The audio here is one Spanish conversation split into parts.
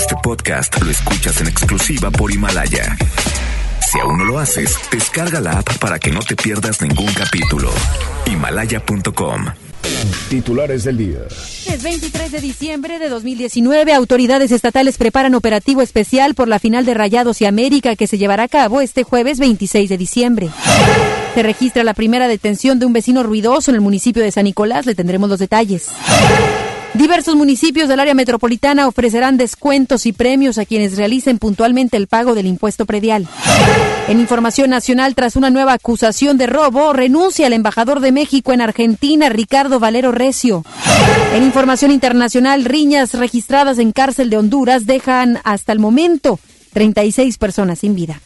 Este podcast lo escuchas en exclusiva por Himalaya. Si aún no lo haces, descarga la app para que no te pierdas ningún capítulo. Himalaya.com. Titulares del día. Es 23 de diciembre de 2019. Autoridades estatales preparan operativo especial por la final de Rayados y América que se llevará a cabo este jueves 26 de diciembre. Se registra la primera detención de un vecino ruidoso en el municipio de San Nicolás. Le tendremos los detalles. Diversos municipios del área metropolitana ofrecerán descuentos y premios a quienes realicen puntualmente el pago del impuesto predial. En información nacional, tras una nueva acusación de robo, renuncia el embajador de México en Argentina, Ricardo Valero Recio. En información internacional, riñas registradas en cárcel de Honduras dejan hasta el momento 36 personas sin vida.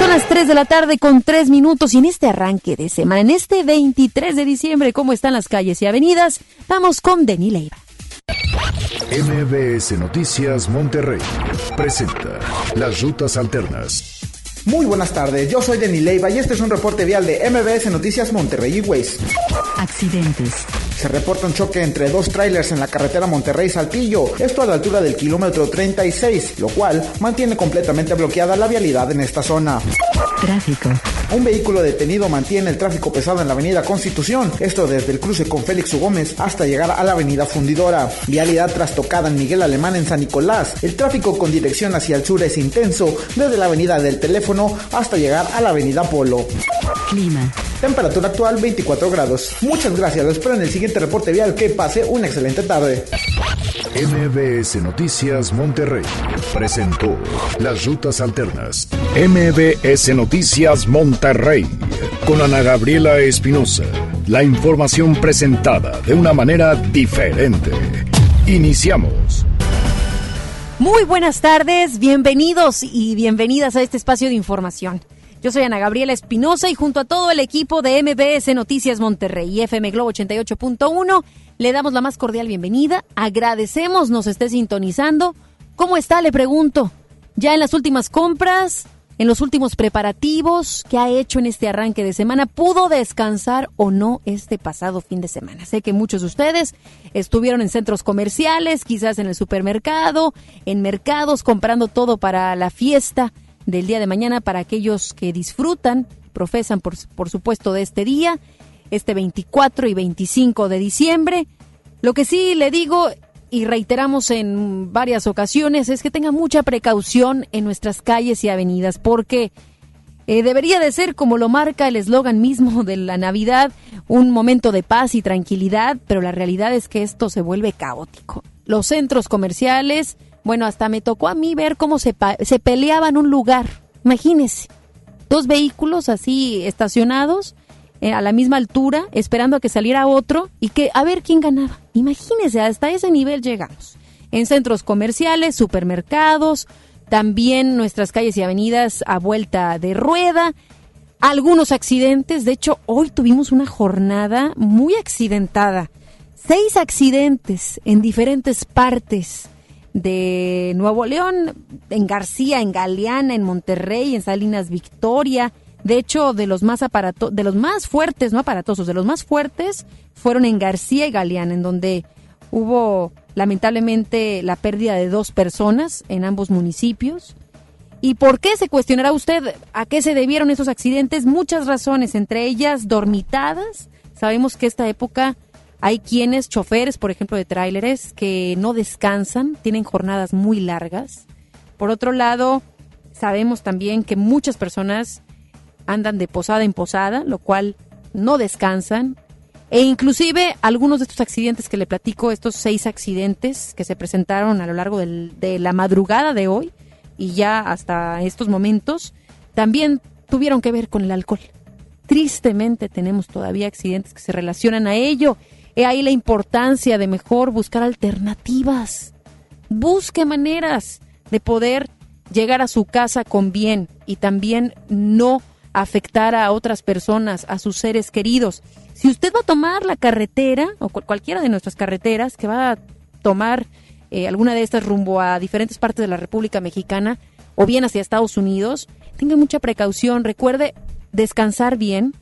Son las 3 de la tarde con 3 minutos y en este arranque de semana, en este 23 de diciembre, ¿cómo están las calles y avenidas? Vamos con Denis Leiva. MBS Noticias Monterrey presenta Las Rutas Alternas. Muy buenas tardes, yo soy Denis Leiva y este es un reporte vial de MBS Noticias Monterrey y Waze. Accidentes. Se reporta un choque entre dos trailers en la carretera Monterrey-Saltillo, esto a la altura del kilómetro 36, lo cual mantiene completamente bloqueada la vialidad en esta zona. Tráfico. Un vehículo detenido mantiene el tráfico pesado en la avenida Constitución, esto desde el cruce con Félix U. Gómez hasta llegar a la avenida Fundidora. Vialidad trastocada en Miguel Alemán en San Nicolás. El tráfico con dirección hacia el sur es intenso desde la avenida del teléfono hasta llegar a la avenida Polo. Clima. Temperatura actual 24 grados. Muchas gracias, espero en el siguiente reporte vial. Que pase una excelente tarde. MBS Noticias Monterrey presentó Las Rutas Alternas. MBS Noticias Monterrey con Ana Gabriela Espinosa. La información presentada de una manera diferente. Iniciamos. Muy buenas tardes, bienvenidos y bienvenidas a este espacio de información. Yo soy Ana Gabriela Espinosa y junto a todo el equipo de MBS Noticias Monterrey y FM Globo 88.1 le damos la más cordial bienvenida. Agradecemos nos esté sintonizando. ¿Cómo está? Le pregunto. Ya en las últimas compras, en los últimos preparativos que ha hecho en este arranque de semana, ¿pudo descansar o no este pasado fin de semana? Sé que muchos de ustedes estuvieron en centros comerciales, quizás en el supermercado, en mercados, comprando todo para la fiesta del día de mañana para aquellos que disfrutan, profesan por, por supuesto de este día, este 24 y 25 de diciembre. Lo que sí le digo y reiteramos en varias ocasiones es que tenga mucha precaución en nuestras calles y avenidas porque eh, debería de ser como lo marca el eslogan mismo de la Navidad, un momento de paz y tranquilidad, pero la realidad es que esto se vuelve caótico. Los centros comerciales, bueno, hasta me tocó a mí ver cómo se, se peleaban un lugar. Imagínese, dos vehículos así estacionados eh, a la misma altura, esperando a que saliera otro y que a ver quién ganaba. Imagínese, hasta ese nivel llegamos. En centros comerciales, supermercados, también nuestras calles y avenidas a vuelta de rueda, algunos accidentes. De hecho, hoy tuvimos una jornada muy accidentada. Seis accidentes en diferentes partes de Nuevo León, en García, en Galeana, en Monterrey, en Salinas Victoria. De hecho, de los más aparato de los más fuertes, no aparatosos, de los más fuertes fueron en García y Galeana, en donde hubo lamentablemente la pérdida de dos personas en ambos municipios. ¿Y por qué se cuestionará usted a qué se debieron esos accidentes? Muchas razones, entre ellas dormitadas. Sabemos que esta época hay quienes, choferes, por ejemplo, de tráileres, que no descansan, tienen jornadas muy largas. Por otro lado, sabemos también que muchas personas andan de posada en posada, lo cual no descansan. E inclusive algunos de estos accidentes que le platico, estos seis accidentes que se presentaron a lo largo de la madrugada de hoy y ya hasta estos momentos, también tuvieron que ver con el alcohol. Tristemente tenemos todavía accidentes que se relacionan a ello He ahí la importancia de mejor buscar alternativas. Busque maneras de poder llegar a su casa con bien y también no afectar a otras personas, a sus seres queridos. Si usted va a tomar la carretera o cualquiera de nuestras carreteras que va a tomar eh, alguna de estas rumbo a diferentes partes de la República Mexicana o bien hacia Estados Unidos, tenga mucha precaución. Recuerde descansar bien.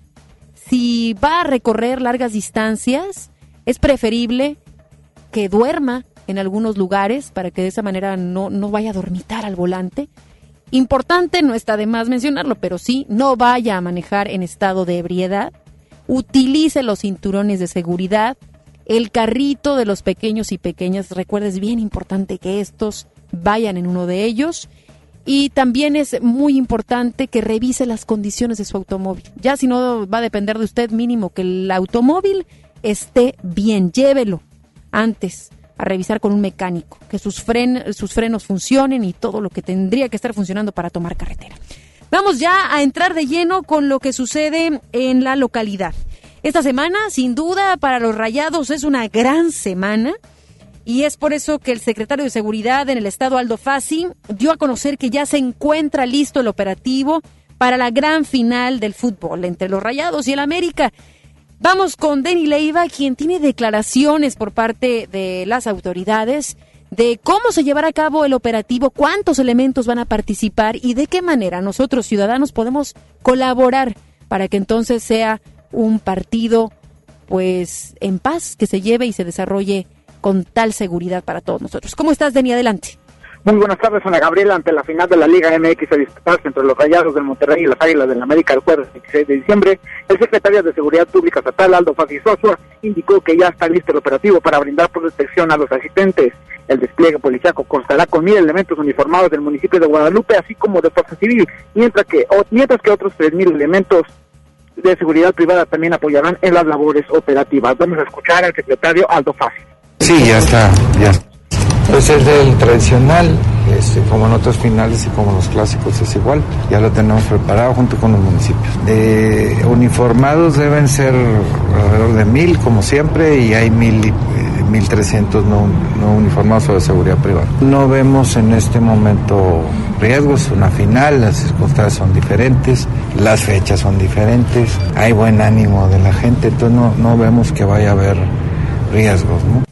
Si va a recorrer largas distancias, es preferible que duerma en algunos lugares para que de esa manera no, no vaya a dormitar al volante. Importante, no está de más mencionarlo, pero sí, no vaya a manejar en estado de ebriedad. Utilice los cinturones de seguridad. El carrito de los pequeños y pequeñas, recuerdes bien importante que estos vayan en uno de ellos. Y también es muy importante que revise las condiciones de su automóvil. Ya si no va a depender de usted mínimo que el automóvil esté bien, llévelo antes a revisar con un mecánico, que sus, sus frenos funcionen y todo lo que tendría que estar funcionando para tomar carretera. Vamos ya a entrar de lleno con lo que sucede en la localidad. Esta semana, sin duda, para los rayados es una gran semana. Y es por eso que el secretario de Seguridad en el estado, Aldo Fassi, dio a conocer que ya se encuentra listo el operativo para la gran final del fútbol entre los Rayados y el América. Vamos con Denny Leiva, quien tiene declaraciones por parte de las autoridades de cómo se llevará a cabo el operativo, cuántos elementos van a participar y de qué manera nosotros ciudadanos podemos colaborar para que entonces sea un partido pues en paz que se lleve y se desarrolle con tal seguridad para todos nosotros. ¿Cómo estás, Denny? Adelante. Muy buenas tardes, Ana Gabriela. Ante la final de la Liga MX a disputarse entre los Rayados del Monterrey y las Águilas del América el jueves 16 de diciembre, el secretario de Seguridad Pública Estatal, Aldo Fasisosua, indicó que ya está listo el operativo para brindar protección a los asistentes. El despliegue policiaco constará con mil elementos uniformados del municipio de Guadalupe, así como de Fuerza Civil, mientras que, mientras que otros tres mil elementos de seguridad privada también apoyarán en las labores operativas. Vamos a escuchar al secretario Aldo Fasi. Sí, ya está, ya está. Pues es del tradicional, este, como en otros finales y como los clásicos es igual, ya lo tenemos preparado junto con los municipios. De uniformados deben ser alrededor de mil, como siempre, y hay mil, eh, mil trescientos no, no uniformados o de seguridad privada. No vemos en este momento riesgos, una final, las circunstancias son diferentes, las fechas son diferentes, hay buen ánimo de la gente, entonces no, no vemos que vaya a haber riesgos, ¿no?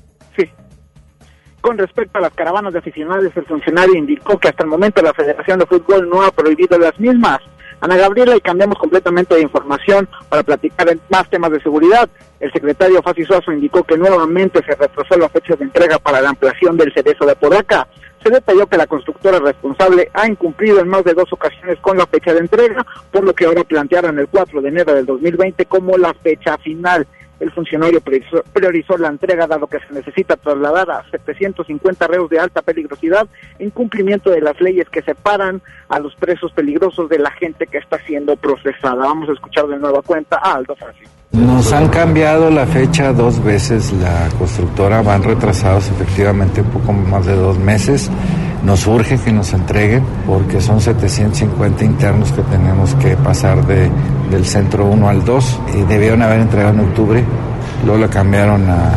Con respecto a las caravanas de aficionados, el funcionario indicó que hasta el momento la Federación de Fútbol no ha prohibido las mismas. Ana Gabriela, y cambiamos completamente de información para platicar más temas de seguridad. El secretario Fasi Suazo indicó que nuevamente se retrasó la fecha de entrega para la ampliación del cerezo de Podaca. Se detalló que la constructora responsable ha incumplido en más de dos ocasiones con la fecha de entrega, por lo que ahora plantearon el 4 de enero del 2020 como la fecha final. El funcionario priorizó, la entrega dado que se necesita trasladar a 750 reos de alta peligrosidad en cumplimiento de las leyes que separan a los presos peligrosos de la gente que está siendo procesada. Vamos a escuchar de nueva cuenta a Aldo Francisco. Nos han cambiado la fecha dos veces, la constructora van retrasados efectivamente un poco más de dos meses. Nos urge que nos entreguen porque son 750 internos que tenemos que pasar de, del centro 1 al 2 y debieron haber entregado en octubre, luego lo cambiaron a,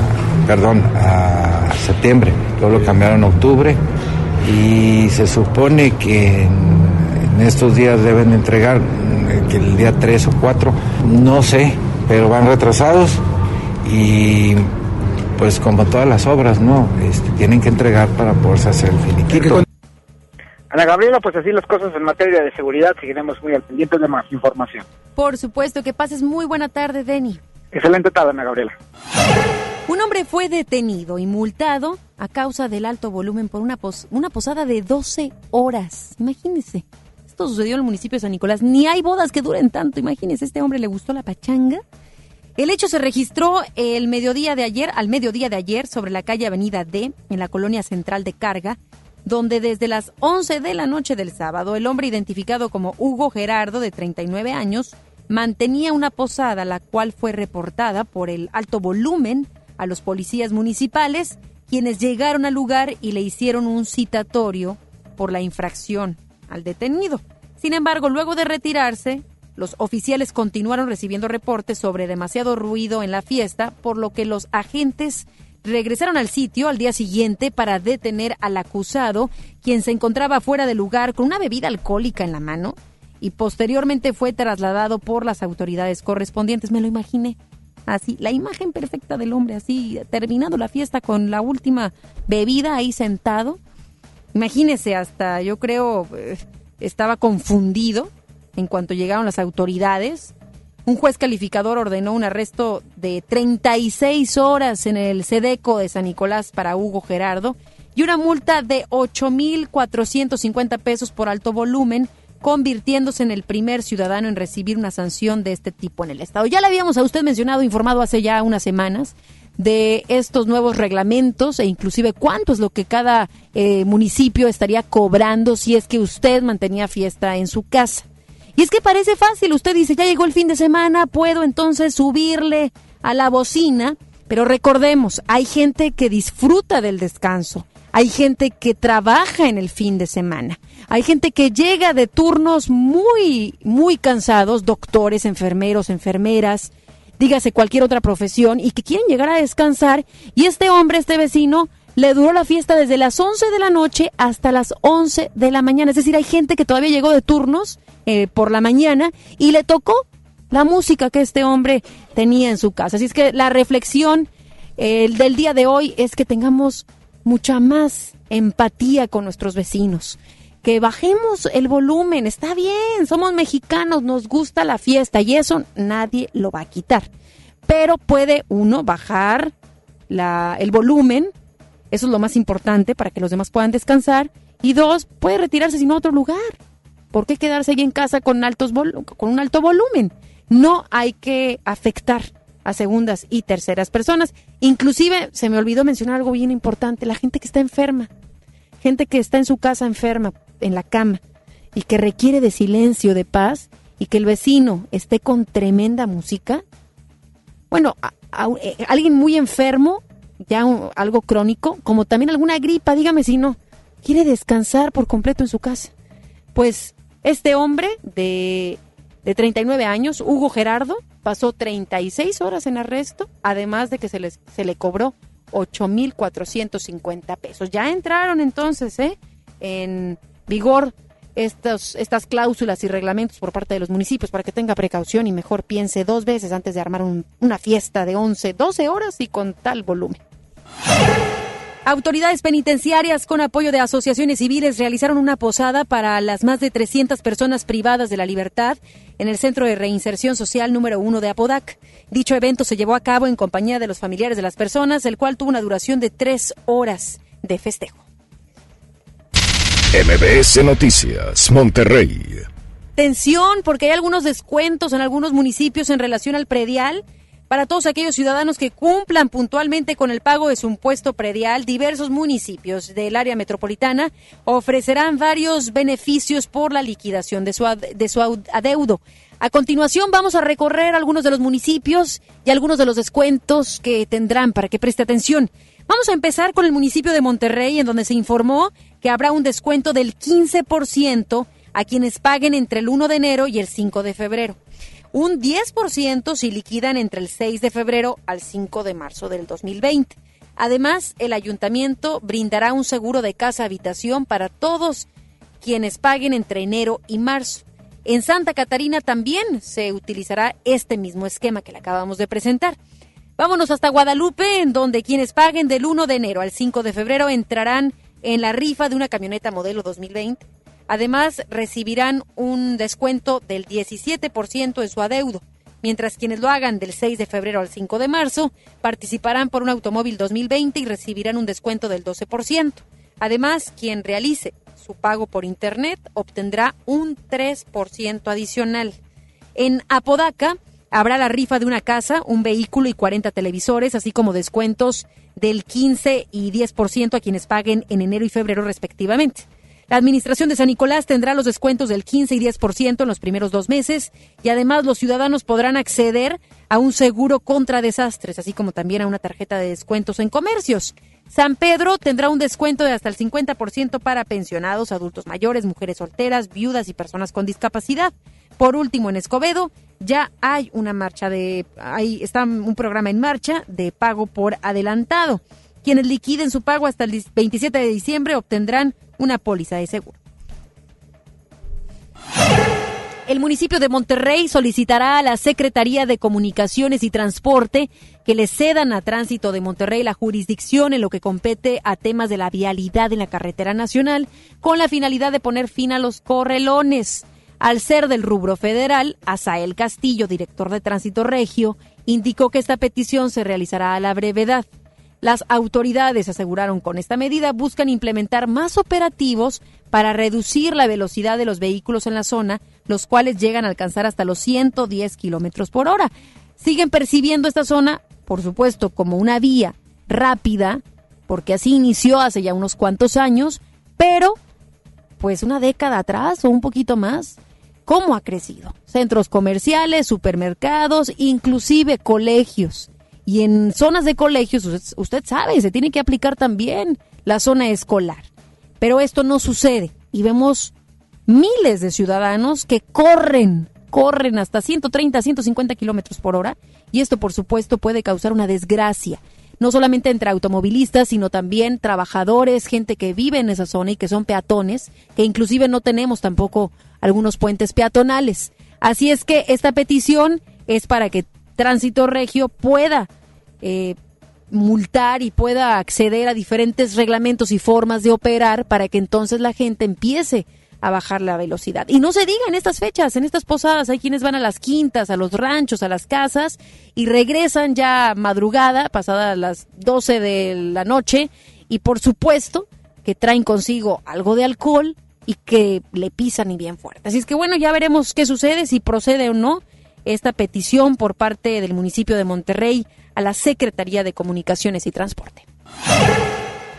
perdón, a septiembre, luego lo cambiaron a octubre. Y se supone que en, en estos días deben entregar, que el día 3 o 4, no sé, pero van retrasados y pues como todas las obras, ¿no? Este, tienen que entregar para poderse hacer el finiquito. Ana Gabriela, pues así las cosas en materia de seguridad, seguiremos muy al pendiente de más información. Por supuesto, que pases muy buena tarde, Denny. Excelente tarde, Ana Gabriela. Un hombre fue detenido y multado a causa del alto volumen por una, pos una posada de 12 horas. Imagínense. Sucedió en el municipio de San Nicolás. Ni hay bodas que duren tanto. Imagínense, este hombre le gustó la pachanga. El hecho se registró el mediodía de ayer, al mediodía de ayer, sobre la calle Avenida D, en la colonia central de Carga, donde desde las 11 de la noche del sábado, el hombre identificado como Hugo Gerardo, de 39 años, mantenía una posada, la cual fue reportada por el alto volumen a los policías municipales, quienes llegaron al lugar y le hicieron un citatorio por la infracción al detenido. Sin embargo, luego de retirarse, los oficiales continuaron recibiendo reportes sobre demasiado ruido en la fiesta, por lo que los agentes regresaron al sitio al día siguiente para detener al acusado, quien se encontraba fuera del lugar con una bebida alcohólica en la mano y posteriormente fue trasladado por las autoridades correspondientes. Me lo imaginé así, la imagen perfecta del hombre así, terminando la fiesta con la última bebida ahí sentado. Imagínese, hasta yo creo eh, estaba confundido en cuanto llegaron las autoridades Un juez calificador ordenó un arresto de 36 horas en el Sedeco de San Nicolás para Hugo Gerardo y una multa de 8.450 pesos por alto volumen, convirtiéndose en el primer ciudadano en recibir una sanción de este tipo en el Estado. Ya le habíamos a usted mencionado, informado hace ya unas semanas de estos nuevos reglamentos e inclusive cuánto es lo que cada eh, municipio estaría cobrando si es que usted mantenía fiesta en su casa. Y es que parece fácil, usted dice, ya llegó el fin de semana, puedo entonces subirle a la bocina, pero recordemos, hay gente que disfruta del descanso, hay gente que trabaja en el fin de semana, hay gente que llega de turnos muy, muy cansados, doctores, enfermeros, enfermeras, dígase cualquier otra profesión, y que quieren llegar a descansar, y este hombre, este vecino, le duró la fiesta desde las 11 de la noche hasta las 11 de la mañana. Es decir, hay gente que todavía llegó de turnos eh, por la mañana y le tocó la música que este hombre tenía en su casa. Así es que la reflexión eh, del día de hoy es que tengamos mucha más empatía con nuestros vecinos. Que bajemos el volumen, está bien, somos mexicanos, nos gusta la fiesta y eso nadie lo va a quitar. Pero puede uno bajar la, el volumen eso es lo más importante para que los demás puedan descansar. Y dos, puede retirarse sin otro lugar. ¿Por qué quedarse ahí en casa con, altos con un alto volumen? No hay que afectar a segundas y terceras personas. Inclusive, se me olvidó mencionar algo bien importante, la gente que está enferma, gente que está en su casa enferma, en la cama, y que requiere de silencio, de paz, y que el vecino esté con tremenda música. Bueno, eh, alguien muy enfermo ya algo crónico, como también alguna gripa, dígame si no, quiere descansar por completo en su casa. Pues este hombre de, de 39 años, Hugo Gerardo, pasó 36 horas en arresto, además de que se, les, se le cobró 8.450 pesos. Ya entraron entonces ¿eh? en vigor estos, estas cláusulas y reglamentos por parte de los municipios para que tenga precaución y mejor piense dos veces antes de armar una fiesta de 11, 12 horas y con tal volumen. Autoridades penitenciarias con apoyo de asociaciones civiles realizaron una posada para las más de 300 personas privadas de la libertad en el Centro de Reinserción Social número 1 de Apodac. Dicho evento se llevó a cabo en compañía de los familiares de las personas, el cual tuvo una duración de tres horas de festejo. MBS Noticias, Monterrey. Tensión porque hay algunos descuentos en algunos municipios en relación al predial para todos aquellos ciudadanos que cumplan puntualmente con el pago de su impuesto predial, diversos municipios del área metropolitana ofrecerán varios beneficios por la liquidación de su, de su adeudo. A continuación vamos a recorrer algunos de los municipios y algunos de los descuentos que tendrán para que preste atención. Vamos a empezar con el municipio de Monterrey, en donde se informó que habrá un descuento del 15% a quienes paguen entre el 1 de enero y el 5 de febrero un 10% si liquidan entre el 6 de febrero al 5 de marzo del 2020. Además, el ayuntamiento brindará un seguro de casa-habitación para todos quienes paguen entre enero y marzo. En Santa Catarina también se utilizará este mismo esquema que le acabamos de presentar. Vámonos hasta Guadalupe, en donde quienes paguen del 1 de enero al 5 de febrero entrarán en la rifa de una camioneta modelo 2020. Además, recibirán un descuento del 17% en su adeudo, mientras quienes lo hagan del 6 de febrero al 5 de marzo participarán por un automóvil 2020 y recibirán un descuento del 12%. Además, quien realice su pago por Internet obtendrá un 3% adicional. En Apodaca habrá la rifa de una casa, un vehículo y 40 televisores, así como descuentos del 15 y 10% a quienes paguen en enero y febrero respectivamente. La Administración de San Nicolás tendrá los descuentos del 15 y 10% en los primeros dos meses y además los ciudadanos podrán acceder a un seguro contra desastres, así como también a una tarjeta de descuentos en comercios. San Pedro tendrá un descuento de hasta el 50% para pensionados, adultos mayores, mujeres solteras, viudas y personas con discapacidad. Por último, en Escobedo ya hay una marcha de, ahí está un programa en marcha de pago por adelantado. Quienes liquiden su pago hasta el 27 de diciembre obtendrán una póliza de seguro. El municipio de Monterrey solicitará a la Secretaría de Comunicaciones y Transporte que le cedan a Tránsito de Monterrey la jurisdicción en lo que compete a temas de la vialidad en la carretera nacional con la finalidad de poner fin a los correlones. Al ser del rubro federal, Asael Castillo, director de Tránsito Regio, indicó que esta petición se realizará a la brevedad. Las autoridades aseguraron con esta medida buscan implementar más operativos para reducir la velocidad de los vehículos en la zona, los cuales llegan a alcanzar hasta los 110 kilómetros por hora. Siguen percibiendo esta zona, por supuesto, como una vía rápida, porque así inició hace ya unos cuantos años, pero pues una década atrás o un poquito más, ¿cómo ha crecido? Centros comerciales, supermercados, inclusive colegios. Y en zonas de colegios, usted, sabe, se tiene que aplicar también la zona escolar. Pero esto no sucede y vemos miles de ciudadanos que corren, corren hasta 130, 150 kilómetros por hora y esto por supuesto puede causar una desgracia no solamente entre automovilistas, sino también trabajadores, gente que vive en esa zona y que son peatones, que inclusive no tenemos tampoco algunos puentes peatonales. Así es que esta petición es para que Tránsito Regio pueda eh, multar y pueda acceder a diferentes reglamentos y formas de operar para que entonces la gente empiece a bajar la velocidad. Y no se diga en estas fechas, en estas posadas, hay quienes van a las quintas, a los ranchos, a las casas y regresan ya madrugada, pasadas las 12 de la noche y por supuesto que traen consigo algo de alcohol y que le pisan y bien fuerte. Así es que bueno, ya veremos qué sucede, si procede o no esta petición por parte del municipio de Monterrey a la Secretaría de Comunicaciones y Transporte.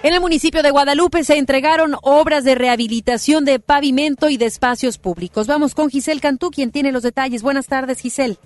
En el municipio de Guadalupe se entregaron obras de rehabilitación de pavimento y de espacios públicos. Vamos con Giselle Cantú, quien tiene los detalles. Buenas tardes, Giselle.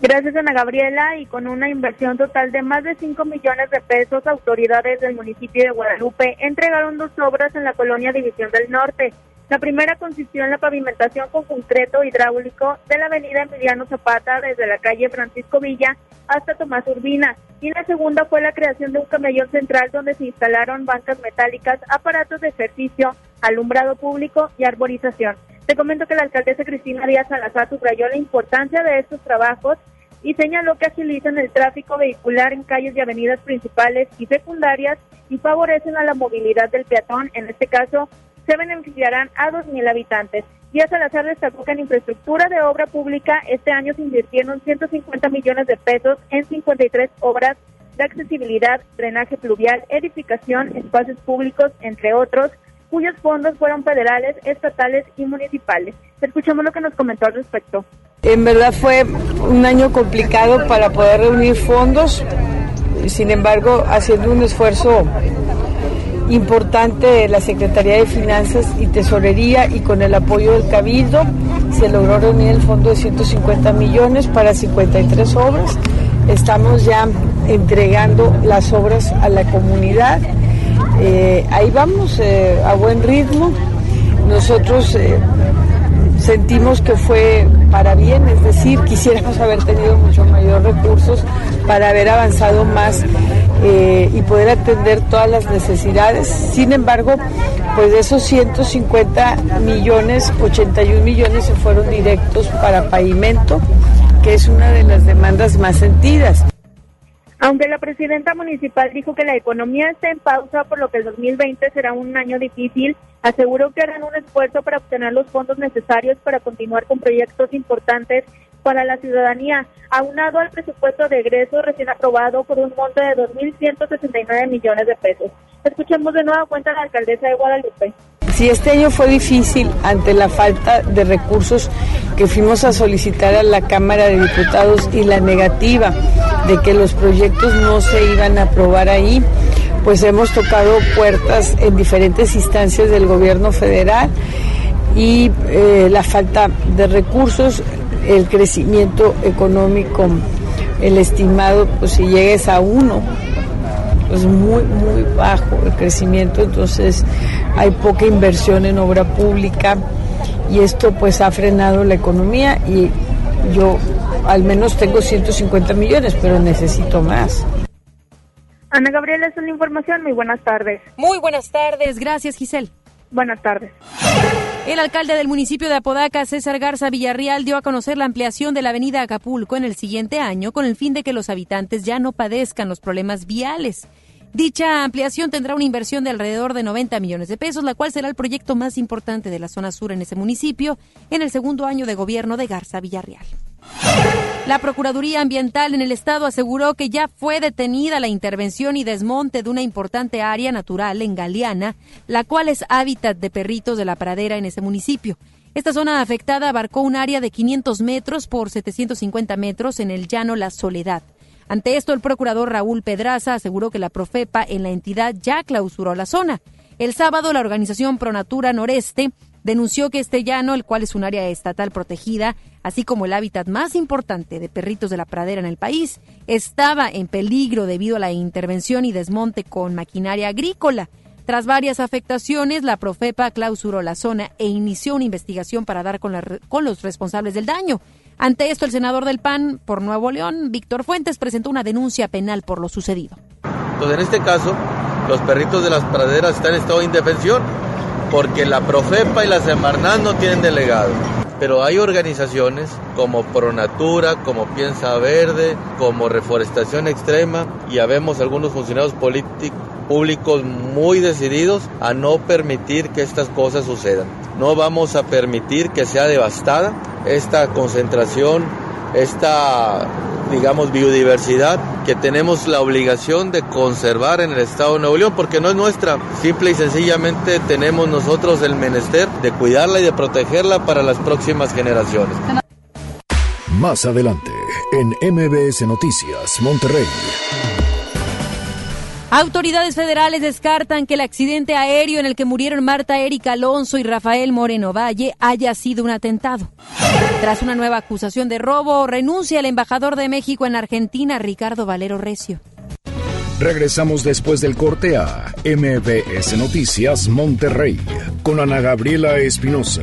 Gracias, Ana Gabriela, y con una inversión total de más de 5 millones de pesos, autoridades del municipio de Guadalupe entregaron dos obras en la colonia División del Norte. La primera consistió en la pavimentación con concreto hidráulico de la avenida Emiliano Zapata desde la calle Francisco Villa hasta Tomás Urbina y la segunda fue la creación de un camellón central donde se instalaron bancas metálicas, aparatos de ejercicio, alumbrado público y arborización. Te comento que la alcaldesa Cristina Díaz Salazar subrayó la importancia de estos trabajos y señaló que agilizan el tráfico vehicular en calles y avenidas principales y secundarias y favorecen a la movilidad del peatón, en este caso se beneficiarán a 2.000 habitantes. Díaz Salazar destacó que en infraestructura de obra pública este año se invirtieron 150 millones de pesos en 53 obras de accesibilidad, drenaje pluvial, edificación, espacios públicos, entre otros, cuyos fondos fueron federales, estatales y municipales. Escuchemos lo que nos comentó al respecto. En verdad fue un año complicado para poder reunir fondos, sin embargo, haciendo un esfuerzo importante de la Secretaría de Finanzas y Tesorería y con el apoyo del Cabildo se logró reunir el fondo de 150 millones para 53 obras. Estamos ya entregando las obras a la comunidad. Eh, ahí vamos eh, a buen ritmo. Nosotros eh, sentimos que fue para bien, es decir, quisiéramos haber tenido mucho mayor recursos para haber avanzado más eh, y poder atender todas las necesidades. Sin embargo, pues de esos 150 millones, 81 millones se fueron directos para pavimento, que es una de las demandas más sentidas. Aunque la presidenta municipal dijo que la economía está en pausa, por lo que el 2020 será un año difícil, aseguró que harán un esfuerzo para obtener los fondos necesarios para continuar con proyectos importantes para la ciudadanía, aunado al presupuesto de egreso recién aprobado por un monto de 2.169 millones de pesos. Escuchemos de nuevo cuenta la alcaldesa de Guadalupe. Si este año fue difícil ante la falta de recursos que fuimos a solicitar a la Cámara de Diputados y la negativa de que los proyectos no se iban a aprobar ahí, pues hemos tocado puertas en diferentes instancias del gobierno federal y eh, la falta de recursos, el crecimiento económico, el estimado, pues si llegues a uno, pues muy, muy bajo el crecimiento, entonces hay poca inversión en obra pública y esto pues ha frenado la economía y yo al menos tengo 150 millones, pero necesito más. Ana Gabriela, es una información. Muy buenas tardes. Muy buenas tardes. Gracias, Giselle. Buenas tardes. El alcalde del municipio de Apodaca, César Garza Villarreal, dio a conocer la ampliación de la avenida Acapulco en el siguiente año con el fin de que los habitantes ya no padezcan los problemas viales. Dicha ampliación tendrá una inversión de alrededor de 90 millones de pesos, la cual será el proyecto más importante de la zona sur en ese municipio en el segundo año de gobierno de Garza Villarreal. La Procuraduría Ambiental en el estado aseguró que ya fue detenida la intervención y desmonte de una importante área natural en Galeana, la cual es hábitat de perritos de la pradera en ese municipio. Esta zona afectada abarcó un área de 500 metros por 750 metros en el llano La Soledad. Ante esto, el procurador Raúl Pedraza aseguró que la Profepa en la entidad ya clausuró la zona. El sábado, la organización Pronatura Noreste denunció que este llano, el cual es un área estatal protegida, así como el hábitat más importante de perritos de la pradera en el país, estaba en peligro debido a la intervención y desmonte con maquinaria agrícola. Tras varias afectaciones, la Profepa clausuró la zona e inició una investigación para dar con, los responsables del daño. Ante esto, el senador del PAN por Nuevo León, Víctor Fuentes, presentó una denuncia penal por lo sucedido. Pues en este caso, los perritos de las praderas están en estado de indefensión porque la Profepa y la Semarnat no tienen delegado. Pero hay organizaciones como Pronatura, como Piensa Verde, como Reforestación Extrema y habemos algunos funcionarios políticos públicos muy decididos a no permitir que estas cosas sucedan. No vamos a permitir que sea devastada esta concentración, esta, digamos, biodiversidad que tenemos la obligación de conservar en el Estado de Nuevo León, porque no es nuestra. Simple y sencillamente tenemos nosotros el menester de cuidarla y de protegerla para las próximas generaciones. Más adelante, en MBS Noticias, Monterrey. Autoridades federales descartan que el accidente aéreo en el que murieron Marta Erika Alonso y Rafael Moreno Valle haya sido un atentado. Tras una nueva acusación de robo, renuncia el embajador de México en Argentina, Ricardo Valero Recio. Regresamos después del corte a MBS Noticias Monterrey con Ana Gabriela Espinosa.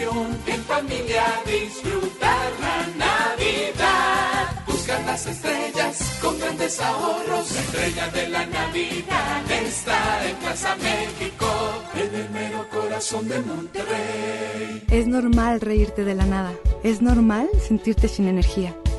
En familia disfrutar la Navidad. Buscar las estrellas con grandes ahorros, la estrella de la Navidad está en Plaza México, en el mero corazón de Monterrey. Es normal reírte de la nada, es normal sentirte sin energía,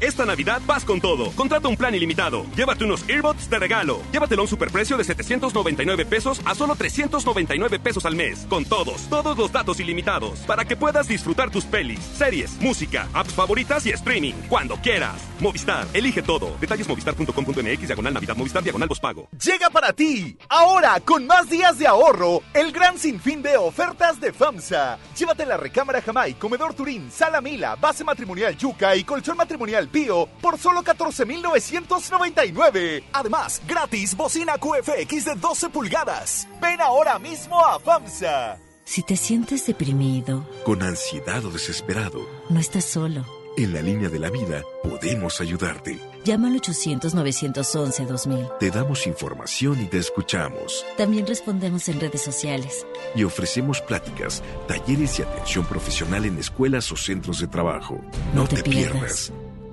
Esta Navidad vas con todo. Contrata un plan ilimitado. Llévate unos earbuds de regalo. Llévatelo a un superprecio de 799 pesos a solo 399 pesos al mes. Con todos, todos los datos ilimitados. Para que puedas disfrutar tus pelis, series, música, apps favoritas y streaming. Cuando quieras. Movistar, elige todo. Detalles movistar.com.mx, diagonal Navidad, Movistar, diagonal pago. Llega para ti, ahora con más días de ahorro, el gran sinfín de ofertas de FAMSA. Llévate la recámara Jamai, comedor Turín, sala Mila, base matrimonial Yuca y colchón matrimonial Pío por solo 14,999. Además, gratis bocina QFX de 12 pulgadas. Ven ahora mismo a FAMSA. Si te sientes deprimido, con ansiedad o desesperado, no estás solo. En la línea de la vida podemos ayudarte. Llama al 800-911-2000. Te damos información y te escuchamos. También respondemos en redes sociales. Y ofrecemos pláticas, talleres y atención profesional en escuelas o centros de trabajo. No, no te, te pierdas. pierdas.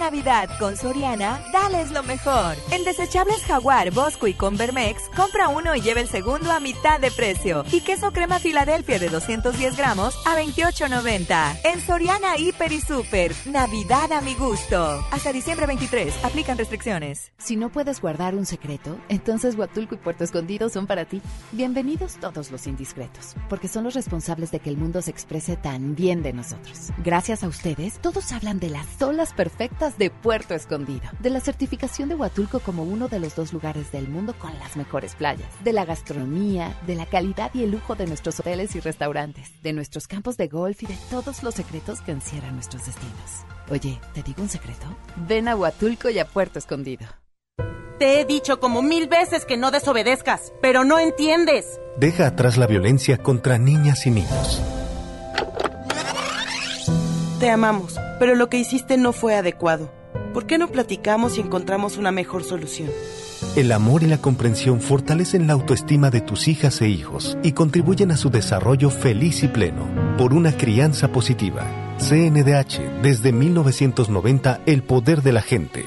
Navidad con Soriana, dales lo mejor. En desechables Jaguar, Bosco y Convermex, compra uno y lleva el segundo a mitad de precio. Y queso crema Filadelfia de 210 gramos a 28.90. En Soriana, Hiper y Super, Navidad a mi gusto. Hasta diciembre 23, aplican restricciones. Si no puedes guardar un secreto, entonces Huatulco y Puerto Escondido son para ti. Bienvenidos todos los indiscretos, porque son los responsables de que el mundo se exprese tan bien de nosotros. Gracias a ustedes, todos hablan de las olas perfectas de Puerto Escondido, de la certificación de Huatulco como uno de los dos lugares del mundo con las mejores playas, de la gastronomía, de la calidad y el lujo de nuestros hoteles y restaurantes, de nuestros campos de golf y de todos los secretos que encierran nuestros destinos. Oye, ¿te digo un secreto? Ven a Huatulco y a Puerto Escondido. Te he dicho como mil veces que no desobedezcas, pero no entiendes. Deja atrás la violencia contra niñas y niños. Te amamos, pero lo que hiciste no fue adecuado. ¿Por qué no platicamos y encontramos una mejor solución? El amor y la comprensión fortalecen la autoestima de tus hijas e hijos y contribuyen a su desarrollo feliz y pleno. Por una crianza positiva. CNDH, desde 1990, el poder de la gente.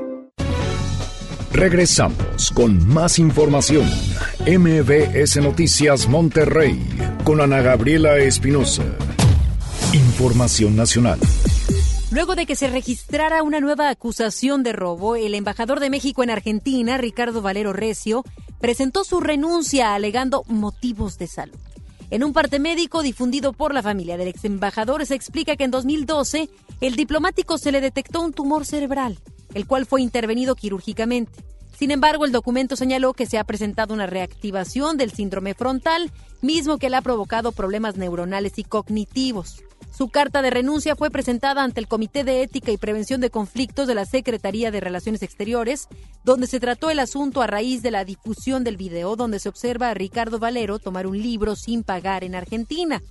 Regresamos con más información. MBS Noticias Monterrey con Ana Gabriela Espinosa. Información nacional. Luego de que se registrara una nueva acusación de robo, el embajador de México en Argentina, Ricardo Valero Recio, presentó su renuncia alegando motivos de salud. En un parte médico difundido por la familia del ex embajador se explica que en 2012 el diplomático se le detectó un tumor cerebral el cual fue intervenido quirúrgicamente. Sin embargo, el documento señaló que se ha presentado una reactivación del síndrome frontal, mismo que le ha provocado problemas neuronales y cognitivos. Su carta de renuncia fue presentada ante el Comité de Ética y Prevención de Conflictos de la Secretaría de Relaciones Exteriores, donde se trató el asunto a raíz de la difusión del video donde se observa a Ricardo Valero tomar un libro sin pagar en Argentina.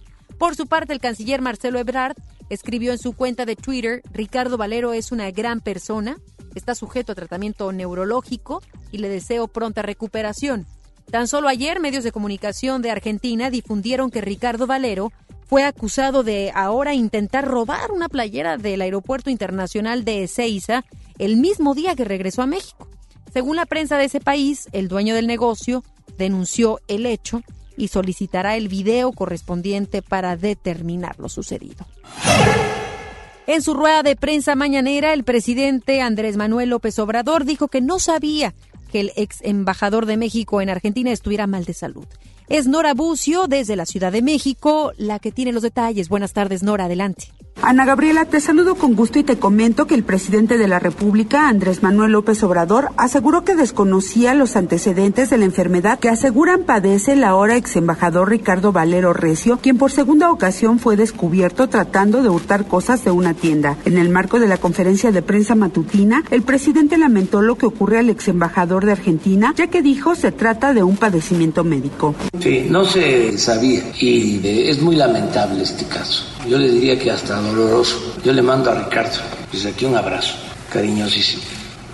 Por su parte, el canciller Marcelo Ebrard escribió en su cuenta de Twitter, Ricardo Valero es una gran persona, está sujeto a tratamiento neurológico y le deseo pronta recuperación. Tan solo ayer medios de comunicación de Argentina difundieron que Ricardo Valero fue acusado de ahora intentar robar una playera del Aeropuerto Internacional de Ezeiza el mismo día que regresó a México. Según la prensa de ese país, el dueño del negocio denunció el hecho y solicitará el video correspondiente para determinar lo sucedido. En su rueda de prensa mañanera, el presidente Andrés Manuel López Obrador dijo que no sabía que el ex embajador de México en Argentina estuviera mal de salud. Es Nora Bucio desde la Ciudad de México la que tiene los detalles. Buenas tardes, Nora, adelante. Ana Gabriela, te saludo con gusto y te comento que el presidente de la República, Andrés Manuel López Obrador, aseguró que desconocía los antecedentes de la enfermedad que aseguran padece el ahora ex embajador Ricardo Valero Recio, quien por segunda ocasión fue descubierto tratando de hurtar cosas de una tienda. En el marco de la conferencia de prensa matutina, el presidente lamentó lo que ocurre al ex embajador de Argentina, ya que dijo se trata de un padecimiento médico. Sí, no se sabía y es muy lamentable este caso. Yo le diría que hasta doloroso. Yo le mando a Ricardo desde aquí un abrazo cariñosísimo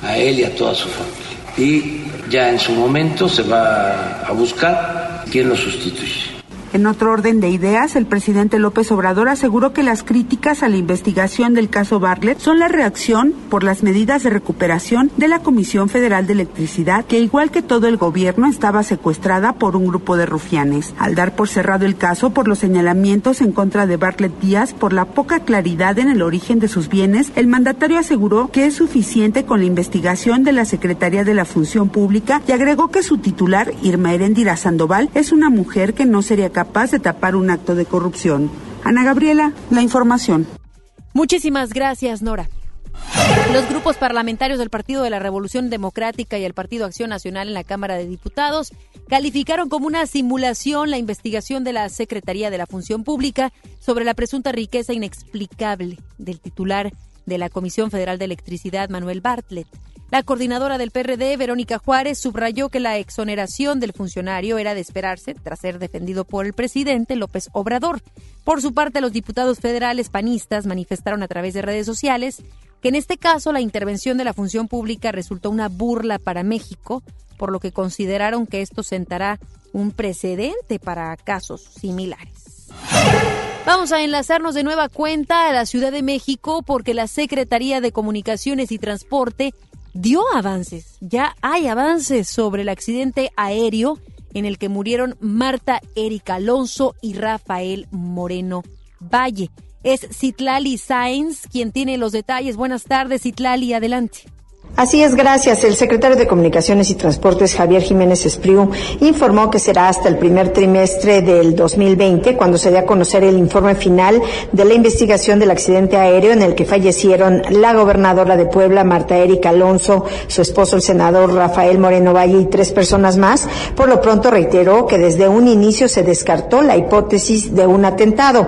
a él y a toda su familia. Y ya en su momento se va a buscar quién lo sustituye. En otro orden de ideas, el presidente López Obrador aseguró que las críticas a la investigación del caso Bartlett son la reacción por las medidas de recuperación de la Comisión Federal de Electricidad, que igual que todo el gobierno estaba secuestrada por un grupo de rufianes. Al dar por cerrado el caso por los señalamientos en contra de Bartlett Díaz por la poca claridad en el origen de sus bienes, el mandatario aseguró que es suficiente con la investigación de la Secretaría de la Función Pública y agregó que su titular, Irma Erendira Sandoval, es una mujer que no sería capaz de tapar un acto de corrupción. Ana Gabriela, la información. Muchísimas gracias, Nora. Los grupos parlamentarios del Partido de la Revolución Democrática y el Partido Acción Nacional en la Cámara de Diputados calificaron como una simulación la investigación de la Secretaría de la Función Pública sobre la presunta riqueza inexplicable del titular de la Comisión Federal de Electricidad, Manuel Bartlett. La coordinadora del PRD, Verónica Juárez, subrayó que la exoneración del funcionario era de esperarse tras ser defendido por el presidente López Obrador. Por su parte, los diputados federales panistas manifestaron a través de redes sociales que en este caso la intervención de la función pública resultó una burla para México, por lo que consideraron que esto sentará un precedente para casos similares. Vamos a enlazarnos de nueva cuenta a la Ciudad de México porque la Secretaría de Comunicaciones y Transporte dio avances. Ya hay avances sobre el accidente aéreo en el que murieron Marta Erika Alonso y Rafael Moreno Valle. Es Citlali Sáenz quien tiene los detalles. Buenas tardes, Citlali, adelante. Así es, gracias. El secretario de Comunicaciones y Transportes, Javier Jiménez Espriu, informó que será hasta el primer trimestre del 2020 cuando se dé a conocer el informe final de la investigación del accidente aéreo en el que fallecieron la gobernadora de Puebla, Marta Erika Alonso, su esposo, el senador Rafael Moreno Valle y tres personas más. Por lo pronto reiteró que desde un inicio se descartó la hipótesis de un atentado.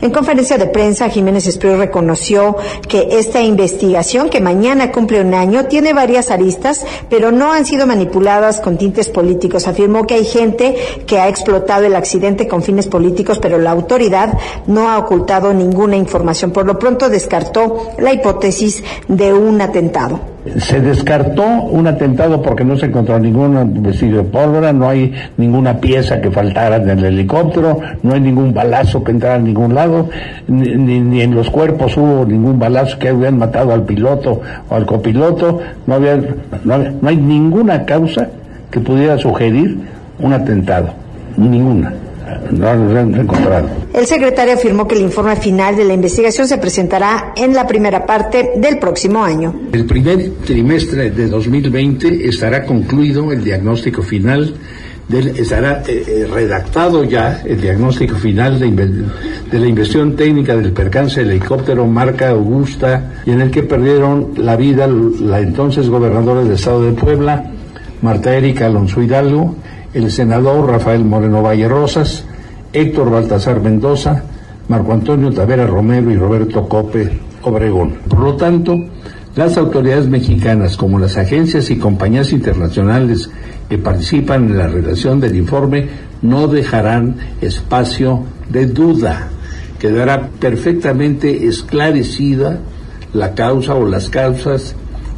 En conferencia de prensa, Jiménez Espriu reconoció que esta investigación, que mañana cumple un año, tiene varias aristas, pero no han sido manipuladas con tintes políticos. Afirmó que hay gente que ha explotado el accidente con fines políticos, pero la autoridad no ha ocultado ninguna información. Por lo pronto descartó la hipótesis de un atentado. Se descartó un atentado porque no se encontró ningún vestido de pólvora, no hay ninguna pieza que faltara en el helicóptero, no hay ningún balazo que entrara a ningún lado, ni, en los cuerpos hubo ningún balazo que hubieran matado al piloto o al copiloto, no, no, no hay ninguna causa que pudiera sugerir un atentado, ninguna. No. El secretario afirmó que el informe final de la investigación se presentará en la primera parte del próximo año. El primer trimestre de 2020 estará concluido el diagnóstico final, del, estará eh, eh, redactado ya el diagnóstico final de, de, la investigación técnica del percance del helicóptero marca Augusta y en el que perdieron la vida la entonces gobernadora del estado de Puebla, Marta Erika Alonso Hidalgo, el senador Rafael Moreno Valle Rosas, Héctor Baltasar Mendoza, Marco Antonio Tavera Romero y Roberto Cope Obregón. Por lo tanto, las autoridades mexicanas, como las agencias y compañías internacionales que participan en la redacción del informe, no dejarán espacio de duda. Quedará perfectamente esclarecida la causa o las causas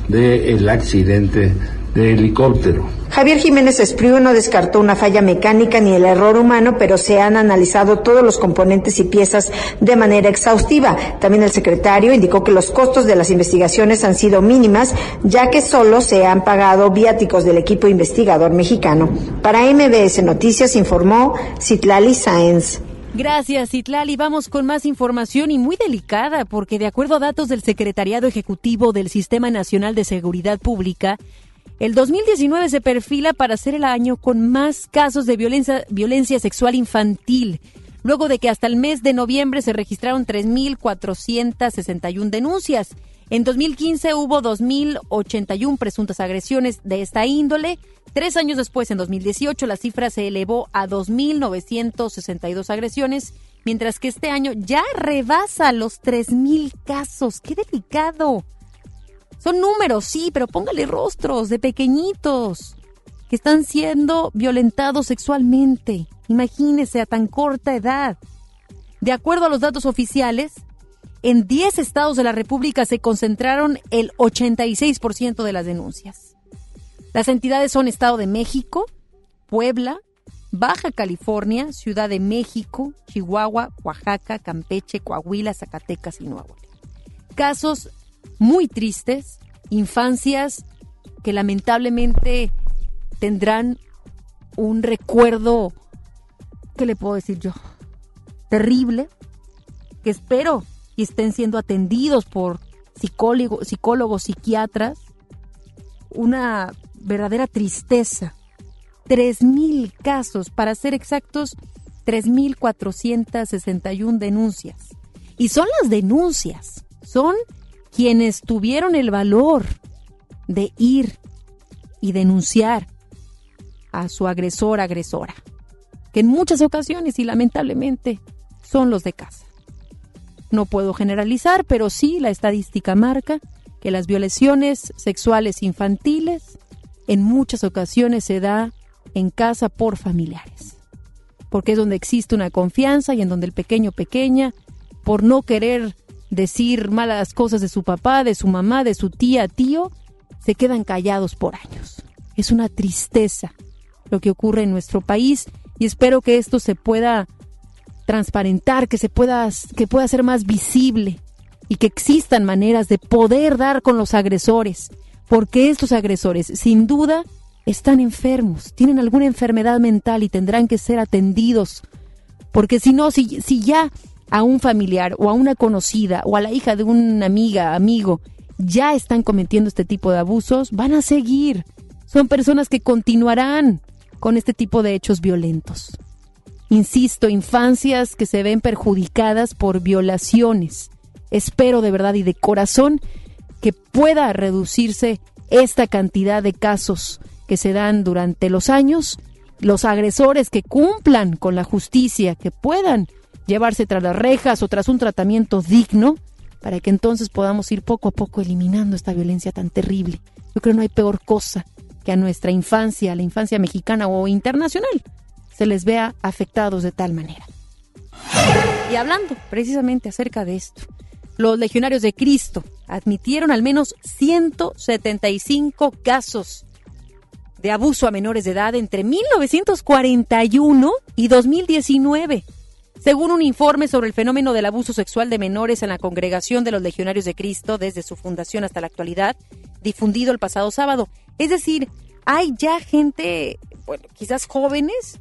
del accidente de helicóptero. Javier Jiménez Espriu no descartó una falla mecánica ni el error humano, pero se han analizado todos los componentes y piezas de manera exhaustiva. También el secretario indicó que los costos de las investigaciones han sido mínimas, ya que solo se han pagado viáticos del equipo investigador mexicano. Para MBS Noticias informó Citlali Sáenz. Gracias, Citlali. Vamos con más información y muy delicada, porque de acuerdo a datos del Secretariado Ejecutivo del Sistema Nacional de Seguridad Pública, el 2019 se perfila para ser el año con más casos de violencia, sexual infantil, luego de que hasta el mes de noviembre se registraron 3.461 denuncias. En 2015 hubo 2.081 presuntas agresiones de esta índole. Tres años después, en 2018, la cifra se elevó a 2.962 agresiones, mientras que este año ya rebasa los 3.000 casos. ¡Qué delicado! Son números, sí, pero póngale rostros de pequeñitos que están siendo violentados sexualmente. Imagínese a tan corta edad. De acuerdo a los datos oficiales, en 10 estados de la República se concentraron el 86% de las denuncias. Las entidades son Estado de México, Puebla, Baja California, Ciudad de México, Chihuahua, Oaxaca, Campeche, Coahuila, Zacatecas y Nuevo. Casos muy tristes, infancias que lamentablemente tendrán un recuerdo, ¿qué le puedo decir yo? Terrible, que espero y estén siendo atendidos por psicólogos, psicólogos psiquiatras. Una verdadera tristeza. 3.000 casos, para ser exactos, 3.461 denuncias. Y son las denuncias, son quienes tuvieron el valor de ir y denunciar a su agresor agresora, que en muchas ocasiones y lamentablemente son los de casa. No puedo generalizar, pero sí la estadística marca que las violaciones sexuales infantiles en muchas ocasiones se da en casa por familiares, porque es donde existe una confianza y en donde el pequeño pequeña, por no querer decir malas cosas de su papá, de su mamá, de su tía, tío, se quedan callados por años. Es una tristeza lo que ocurre en nuestro país y espero que esto se pueda transparentar, que se pueda, que pueda ser más visible y que existan maneras de poder dar con los agresores, porque estos agresores sin duda están enfermos, tienen alguna enfermedad mental y tendrán que ser atendidos, porque si no, si, si ya a un familiar o a una conocida o a la hija de una amiga, amigo, ya están cometiendo este tipo de abusos, van a seguir. Son personas que continuarán con este tipo de hechos violentos. Insisto, infancias que se ven perjudicadas por violaciones. Espero de verdad y de corazón que pueda reducirse esta cantidad de casos que se dan durante los años, los agresores que cumplan con la justicia, que puedan llevarse tras las rejas o tras un tratamiento digno, para que entonces podamos ir poco a poco eliminando esta violencia tan terrible. Yo creo que no hay peor cosa que a nuestra infancia, a la infancia mexicana o internacional, se les vea afectados de tal manera. Y hablando precisamente acerca de esto, los legionarios de Cristo admitieron al menos 175 casos de abuso a menores de edad entre 1941 y 2019 según un informe sobre el fenómeno del abuso sexual de menores en la Congregación de los Legionarios de Cristo desde su fundación hasta la actualidad, difundido el pasado sábado. Es decir, hay ya gente, bueno, quizás jóvenes,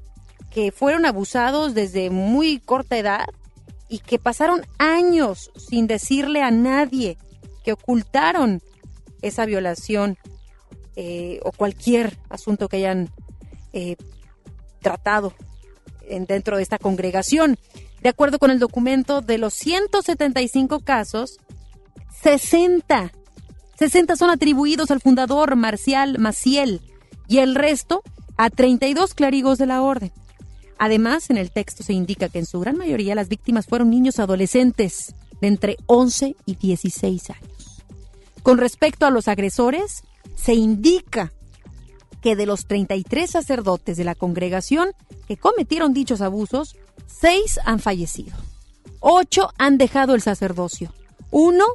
que fueron abusados desde muy corta edad y que pasaron años sin decirle a nadie, que ocultaron esa violación eh, o cualquier asunto que hayan eh, tratado dentro de esta congregación. De acuerdo con el documento, de los 175 casos, 60, 60 son atribuidos al fundador Marcial Maciel y el resto a 32 clérigos de la orden. Además, en el texto se indica que en su gran mayoría las víctimas fueron niños adolescentes de entre 11 y 16 años. Con respecto a los agresores, se indica que de los 33 sacerdotes de la congregación que cometieron dichos abusos, seis han fallecido. Ocho han dejado el sacerdocio. Uno